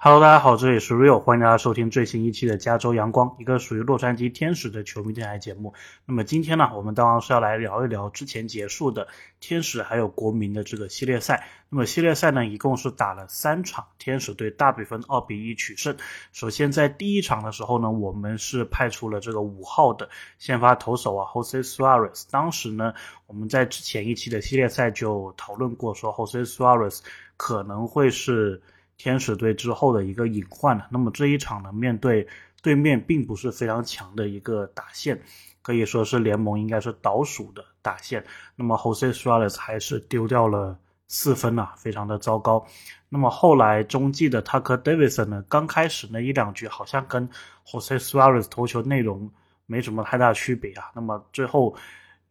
Hello，大家好，这里是 Real，欢迎大家收听最新一期的加州阳光，一个属于洛杉矶天使的球迷电台节目。那么今天呢，我们当然是要来聊一聊之前结束的天使还有国民的这个系列赛。那么系列赛呢，一共是打了三场，天使队大比分二比一取胜。首先在第一场的时候呢，我们是派出了这个五号的先发投手啊，Jose Suarez。当时呢，我们在之前一期的系列赛就讨论过，说 Jose Suarez 可能会是。天使队之后的一个隐患了。那么这一场呢，面对对面并不是非常强的一个打线，可以说是联盟应该是倒数的打线。那么 Jose Suarez 还是丢掉了四分啊，非常的糟糕。那么后来中继的 Tucker Davidson 呢，刚开始那一两局好像跟 Jose Suarez 投球内容没什么太大区别啊。那么最后，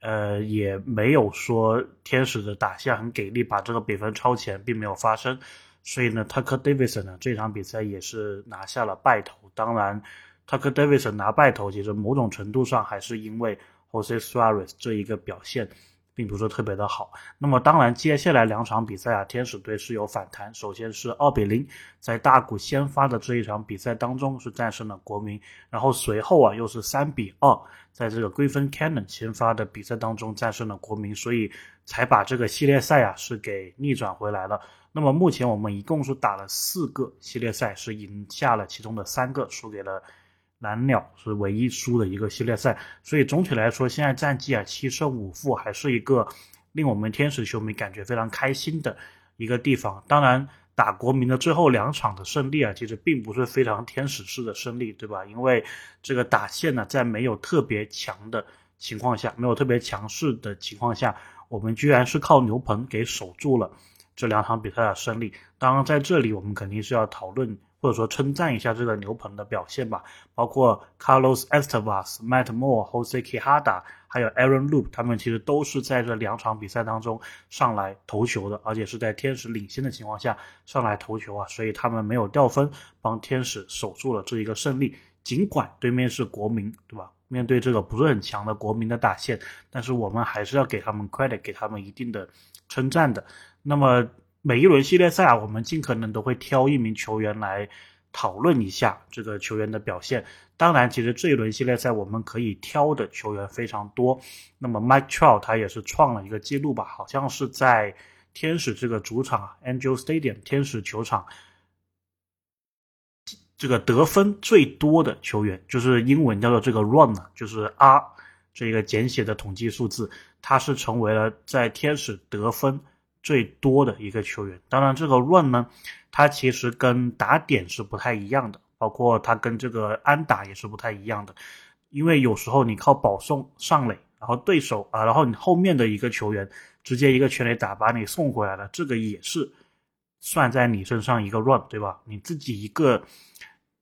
呃，也没有说天使的打线很给力，把这个比分超前，并没有发生。所以呢，Tucker Davidson 呢这场比赛也是拿下了败投。当然，Tucker Davidson 拿败投，其实某种程度上还是因为 Jose Suarez 这一个表现并不是特别的好。那么，当然接下来两场比赛啊，天使队是有反弹。首先是二比零，在大谷先发的这一场比赛当中是战胜了国民，然后随后啊又是三比二，在这个 Griffin Cannon 先发的比赛当中战胜了国民，所以才把这个系列赛啊是给逆转回来了。那么目前我们一共是打了四个系列赛，是赢下了其中的三个，输给了蓝鸟，是唯一输的一个系列赛。所以总体来说，现在战绩啊七胜五负，还是一个令我们天使球迷感觉非常开心的一个地方。当然，打国民的最后两场的胜利啊，其实并不是非常天使式的胜利，对吧？因为这个打线呢，在没有特别强的情况下，没有特别强势的情况下，我们居然是靠牛棚给守住了。这两场比赛的胜利，当然在这里我们肯定是要讨论或者说称赞一下这个牛棚的表现吧，包括 Carlos Estevas、Matt Moore、Jose Quijada，还有 Aaron Loop，他们其实都是在这两场比赛当中上来投球的，而且是在天使领先的情况下上来投球啊，所以他们没有掉分，帮天使守住了这一个胜利。尽管对面是国民，对吧？面对这个不是很强的国民的打线，但是我们还是要给他们 credit，给他们一定的称赞的。那么每一轮系列赛啊，我们尽可能都会挑一名球员来讨论一下这个球员的表现。当然，其实这一轮系列赛我们可以挑的球员非常多。那么 Mike Trout 他也是创了一个记录吧，好像是在天使这个主场 Angel Stadium 天使球场，这个得分最多的球员，就是英文叫做这个 run 就是 R 这个简写的统计数字，他是成为了在天使得分。最多的一个球员，当然这个 run 呢，它其实跟打点是不太一样的，包括它跟这个安打也是不太一样的，因为有时候你靠保送上垒，然后对手啊，然后你后面的一个球员直接一个全垒打把你送回来了，这个也是算在你身上一个 run，对吧？你自己一个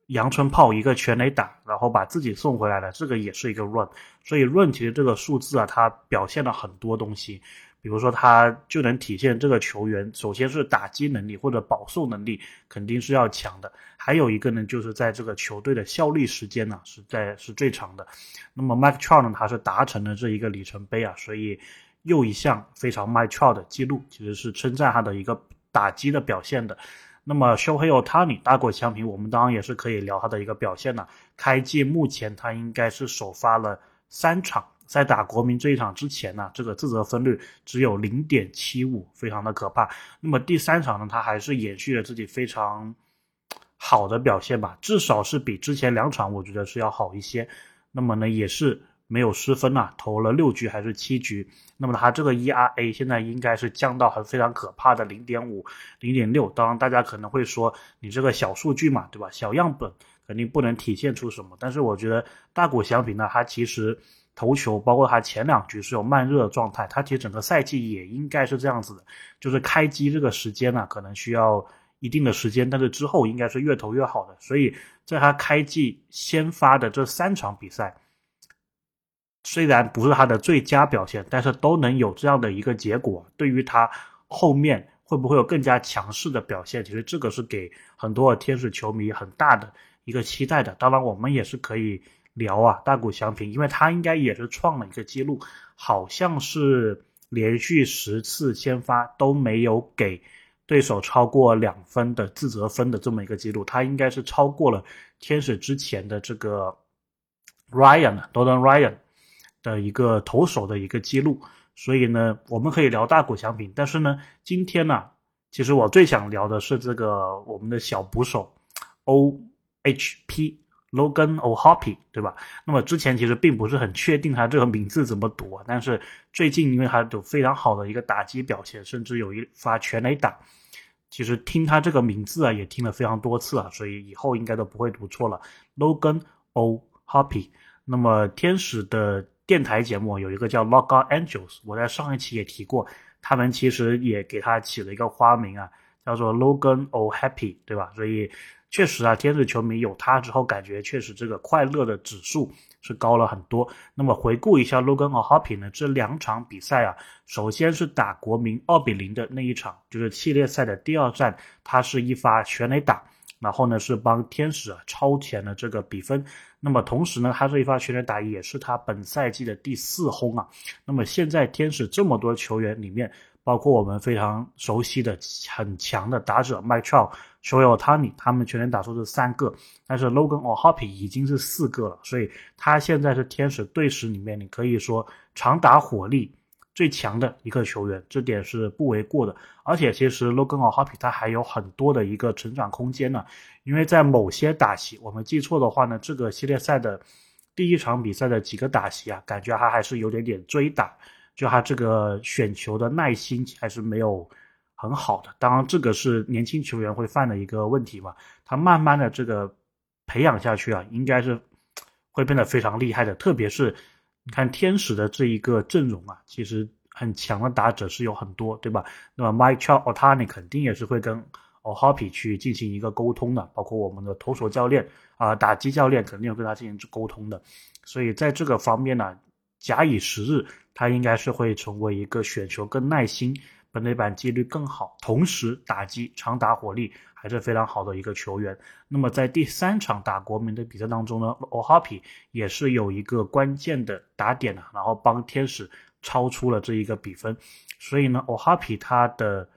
阳春炮一个全垒打，然后把自己送回来了，这个也是一个 run，所以 run 其实这个数字啊，它表现了很多东西。比如说，他就能体现这个球员，首先是打击能力或者保送能力肯定是要强的。还有一个呢，就是在这个球队的效力时间呢是在是最长的。那么 Mike Trout 呢，他是达成了这一个里程碑啊，所以又一项非常 Mike Trout 的记录，其实是称赞他的一个打击的表现的。那么 Shohei Ohtani 打过枪平，我们当然也是可以聊他的一个表现的。开季目前他应该是首发了三场。在打国民这一场之前呢，这个自责分率只有零点七五，非常的可怕。那么第三场呢，他还是延续了自己非常好的表现吧，至少是比之前两场我觉得是要好一些。那么呢，也是没有失分啊，投了六局还是七局。那么他这个 ERA 现在应该是降到很非常可怕的零点五、零点六。当然，大家可能会说你这个小数据嘛，对吧？小样本肯定不能体现出什么。但是我觉得大股相比呢，它其实。投球，包括他前两局是有慢热的状态，他其实整个赛季也应该是这样子的，就是开机这个时间呢，可能需要一定的时间，但是之后应该是越投越好的。所以在他开季先发的这三场比赛，虽然不是他的最佳表现，但是都能有这样的一个结果，对于他后面会不会有更加强势的表现，其实这个是给很多天使球迷很大的一个期待的。当然，我们也是可以。聊啊，大谷翔平，因为他应该也是创了一个记录，好像是连续十次先发都没有给对手超过两分的自责分的这么一个记录，他应该是超过了天使之前的这个 Ryan Jordan Ryan 的一个投手的一个记录。所以呢，我们可以聊大谷翔平，但是呢，今天呢，其实我最想聊的是这个我们的小捕手 O H P Logan O Hoppy，对吧？那么之前其实并不是很确定他这个名字怎么读，但是最近因为他有非常好的一个打击表现，甚至有一发全垒打。其实听他这个名字啊，也听了非常多次啊，所以以后应该都不会读错了。Logan O. Hoppy。那么天使的电台节目有一个叫 Log On Angels，我在上一期也提过，他们其实也给他起了一个花名啊，叫做 Logan O. Happy，对吧？所以。确实啊，天使球迷有他之后，感觉确实这个快乐的指数是高了很多。那么回顾一下 Logan O Happy 呢，这两场比赛啊，首先是打国民二比零的那一场，就是系列赛的第二战，他是一发全垒打，然后呢是帮天使啊超前了这个比分。那么同时呢，他这一发全垒打也是他本赛季的第四轰啊。那么现在天使这么多球员里面，包括我们非常熟悉的很强的打者 Mike Trout。所有 Tony 他们全年打出是三个，但是 Logan or Hoppy 已经是四个了，所以他现在是天使队史里面你可以说长打火力最强的一个球员，这点是不为过的。而且其实 Logan or Hoppy 他还有很多的一个成长空间呢，因为在某些打席，我们记错的话呢，这个系列赛的第一场比赛的几个打席啊，感觉他还是有点点追打，就他这个选球的耐心还是没有。很好的，当然这个是年轻球员会犯的一个问题嘛。他慢慢的这个培养下去啊，应该是会变得非常厉害的。特别是你看天使的这一个阵容啊，其实很强的打者是有很多，对吧？那么 Mike Trout、Otani 肯定也是会跟 O'Hoppe 去进行一个沟通的，包括我们的投手教练啊、打击教练肯定要跟他进行沟通的。所以在这个方面呢，假以时日，他应该是会成为一个选球更耐心。本垒板几率更好，同时打击长打火力还是非常好的一个球员。那么在第三场打国民的比赛当中呢，O'Hoppe 也是有一个关键的打点的，然后帮天使超出了这一个比分。所以呢，O'Hoppe 他的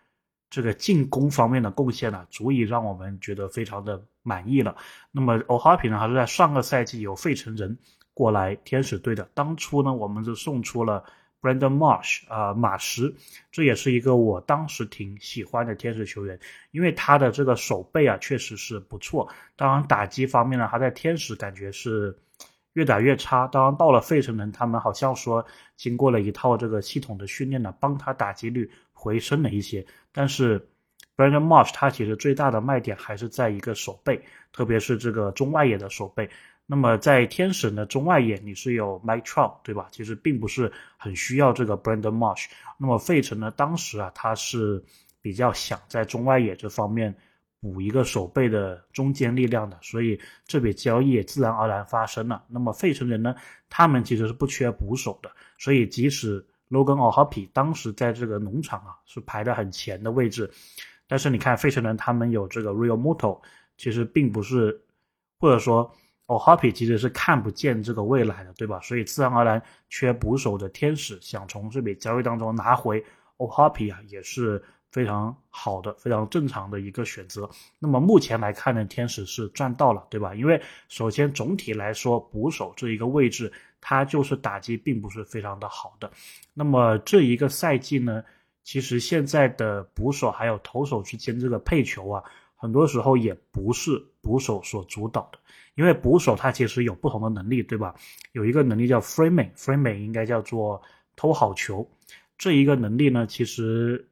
这个进攻方面的贡献呢，足以让我们觉得非常的满意了。那么 O'Hoppe 呢，还是在上个赛季有费城人过来天使队的，当初呢，我们就送出了。Brandon Marsh 啊，马什，这也是一个我当时挺喜欢的天使球员，因为他的这个手背啊，确实是不错。当然打击方面呢，他在天使感觉是越打越差。当然到了费城人，他们好像说经过了一套这个系统的训练呢，帮他打击率回升了一些。但是 Brandon Marsh 他其实最大的卖点还是在一个手背，特别是这个中外野的手背。那么在天使的中外野，你是有 Mike Trout 对吧？其实并不是很需要这个 Brandon Marsh。那么费城呢，当时啊，他是比较想在中外野这方面补一个守备的中坚力量的，所以这笔交易也自然而然发生了。那么费城人呢，他们其实是不缺捕手的，所以即使 Logan O'Hoppy 当时在这个农场啊是排的很前的位置，但是你看费城人他们有这个 Real Muto，其实并不是，或者说。O'Hoppe 其实是看不见这个未来的，对吧？所以自然而然缺捕手的天使想从这笔交易当中拿回 O'Hoppe 啊，也是非常好的、非常正常的一个选择。那么目前来看呢，天使是赚到了，对吧？因为首先总体来说，捕手这一个位置，它就是打击并不是非常的好的。那么这一个赛季呢，其实现在的捕手还有投手之间这个配球啊，很多时候也不是捕手所主导的。因为捕手他其实有不同的能力，对吧？有一个能力叫 framing，framing 应该叫做偷好球。这一个能力呢，其实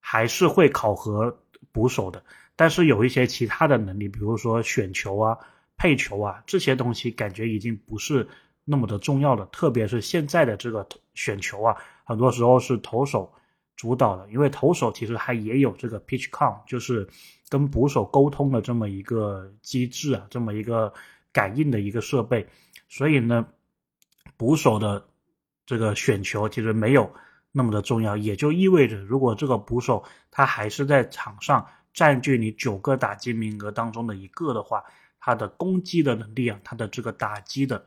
还是会考核捕手的。但是有一些其他的能力，比如说选球啊、配球啊这些东西，感觉已经不是那么的重要了。特别是现在的这个选球啊，很多时候是投手。主导的，因为投手其实还也有这个 pitch count，就是跟捕手沟通的这么一个机制啊，这么一个感应的一个设备，所以呢，捕手的这个选球其实没有那么的重要，也就意味着，如果这个捕手他还是在场上占据你九个打击名额当中的一个的话，他的攻击的能力啊，他的这个打击的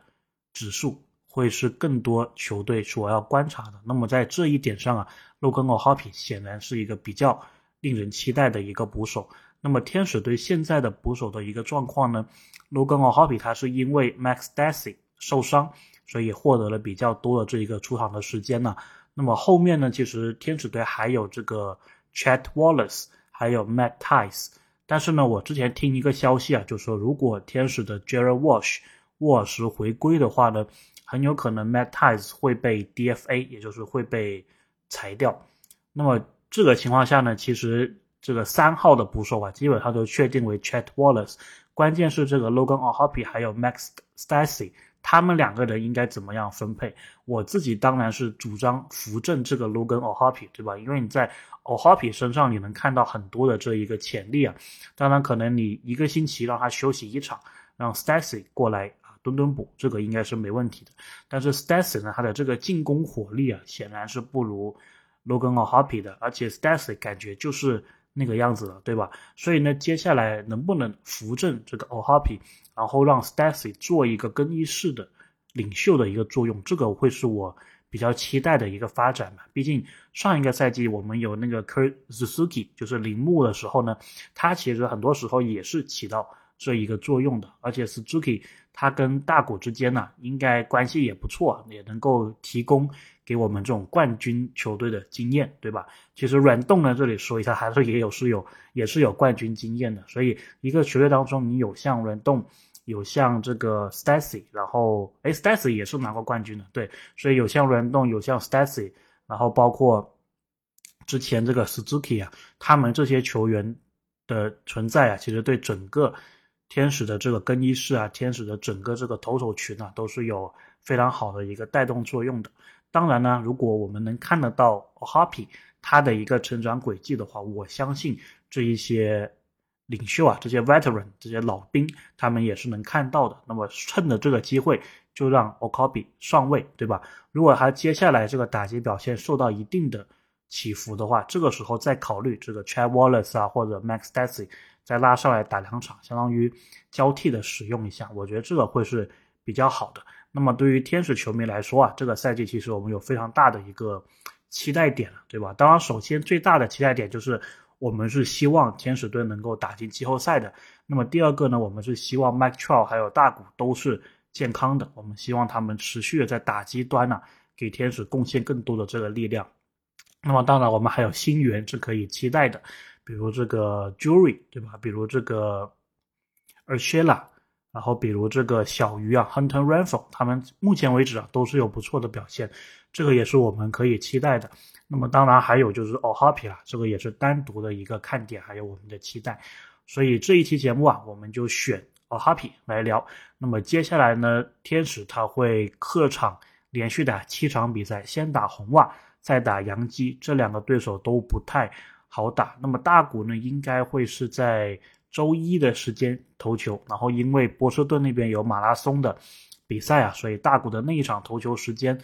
指数。会是更多球队所要观察的。那么在这一点上啊，Logan O'Hoppe 显然是一个比较令人期待的一个捕手。那么天使队现在的捕手的一个状况呢？Logan O'Hoppe 他是因为 Max Stassi 受伤，所以获得了比较多的这一个出场的时间呢。那么后面呢，其实天使队还有这个 Chet Wallace，还有 Matt Tice。但是呢，我之前听一个消息啊，就说如果天使的 Jared Walsh 沃尔什回归的话呢，很有可能 Matt Tice 会被 DFA，也就是会被裁掉。那么这个情况下呢，其实。这个三号的捕手啊，基本上都确定为 Chet Wallace。关键是这个 Logan O'Hoppe 还有 Max Stacy，他们两个人应该怎么样分配？我自己当然是主张扶正这个 Logan O'Hoppe，对吧？因为你在 O'Hoppe 身上你能看到很多的这一个潜力啊。当然，可能你一个星期让他休息一场，让 Stacy 过来蹲蹲补，这个应该是没问题的。但是 Stassi 呢，他的这个进攻火力啊，显然是不如 Logan O'Hoppe 的，而且 Stassi 感觉就是。那个样子了，对吧？所以呢，接下来能不能扶正这个 O'Hoppe，然后让 Stacy 做一个更衣室的领袖的一个作用，这个会是我比较期待的一个发展嘛。毕竟上一个赛季我们有那个 Kurt Suzuki，就是铃木的时候呢，他其实很多时候也是起到这一个作用的，而且 Suzuki 他跟大谷之间呢，应该关系也不错，也能够提供。给我们这种冠军球队的经验，对吧？其实软动呢，这里说一下，还是也有是有也是有冠军经验的。所以一个球队当中，你有像软动，有像这个 Stacy，然后哎，Stacy 也是拿过冠军的，对。所以有像软动，有像 Stacy，然后包括之前这个 Suzuki 啊，他们这些球员的存在啊，其实对整个天使的这个更衣室啊，天使的整个这个投手群啊，都是有非常好的一个带动作用的。当然呢，如果我们能看得到 Happy 他的一个成长轨迹的话，我相信这一些领袖啊，这些 Veteran 这些老兵，他们也是能看到的。那么趁着这个机会，就让 o k o b i 上位，对吧？如果他接下来这个打击表现受到一定的起伏的话，这个时候再考虑这个 Chad Wallace 啊或者 Max Stassi 再拉上来打两场，相当于交替的使用一下，我觉得这个会是比较好的。那么对于天使球迷来说啊，这个赛季其实我们有非常大的一个期待点了，对吧？当然，首先最大的期待点就是我们是希望天使队能够打进季后赛的。那么第二个呢，我们是希望 Mike Trout 还有大谷都是健康的，我们希望他们持续的在打击端呢给天使贡献更多的这个力量。那么当然，我们还有新援是可以期待的，比如这个 Jury，对吧？比如这个 Urshela。然后，比如这个小鱼啊，Hunter Renfro，他们目前为止啊都是有不错的表现，这个也是我们可以期待的。那么，当然还有就是 O'Hoppe 啊，这个也是单独的一个看点，还有我们的期待。所以这一期节目啊，我们就选 O Happy 来聊。那么接下来呢，天使他会客场连续打七场比赛，先打红袜，再打洋基，这两个对手都不太好打。那么大谷呢，应该会是在。周一的时间投球，然后因为波士顿那边有马拉松的比赛啊，所以大谷的那一场投球时间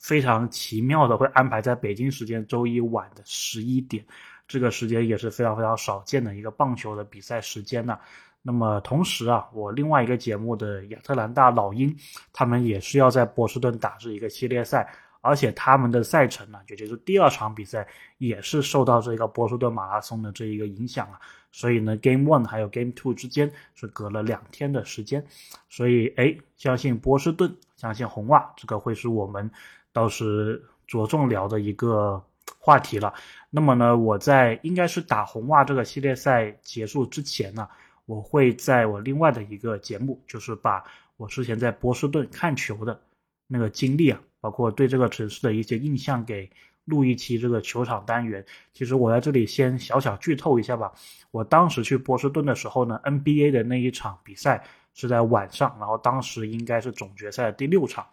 非常奇妙的会安排在北京时间周一晚的十一点，这个时间也是非常非常少见的一个棒球的比赛时间呢。那么同时啊，我另外一个节目的亚特兰大老鹰，他们也是要在波士顿打这一个系列赛。而且他们的赛程呢，也就是第二场比赛也是受到这个波士顿马拉松的这一个影响啊，所以呢，Game One 还有 Game Two 之间是隔了两天的时间，所以哎，相信波士顿，相信红袜，这个会是我们到时着重聊的一个话题了。那么呢，我在应该是打红袜这个系列赛结束之前呢，我会在我另外的一个节目，就是把我之前在波士顿看球的那个经历啊。包括对这个城市的一些印象，给录一期这个球场单元。其实我在这里先小小剧透一下吧。我当时去波士顿的时候呢，NBA 的那一场比赛是在晚上，然后当时应该是总决赛的第六场，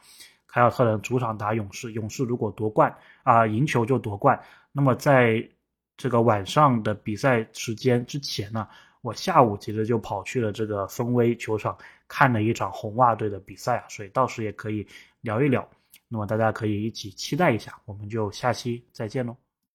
凯尔特人主场打勇士，勇士如果夺冠啊，赢球就夺冠。那么在这个晚上的比赛时间之前呢，我下午其实就跑去了这个丰威球场看了一场红袜队的比赛啊，所以到时也可以聊一聊。那么大家可以一起期待一下，我们就下期再见喽。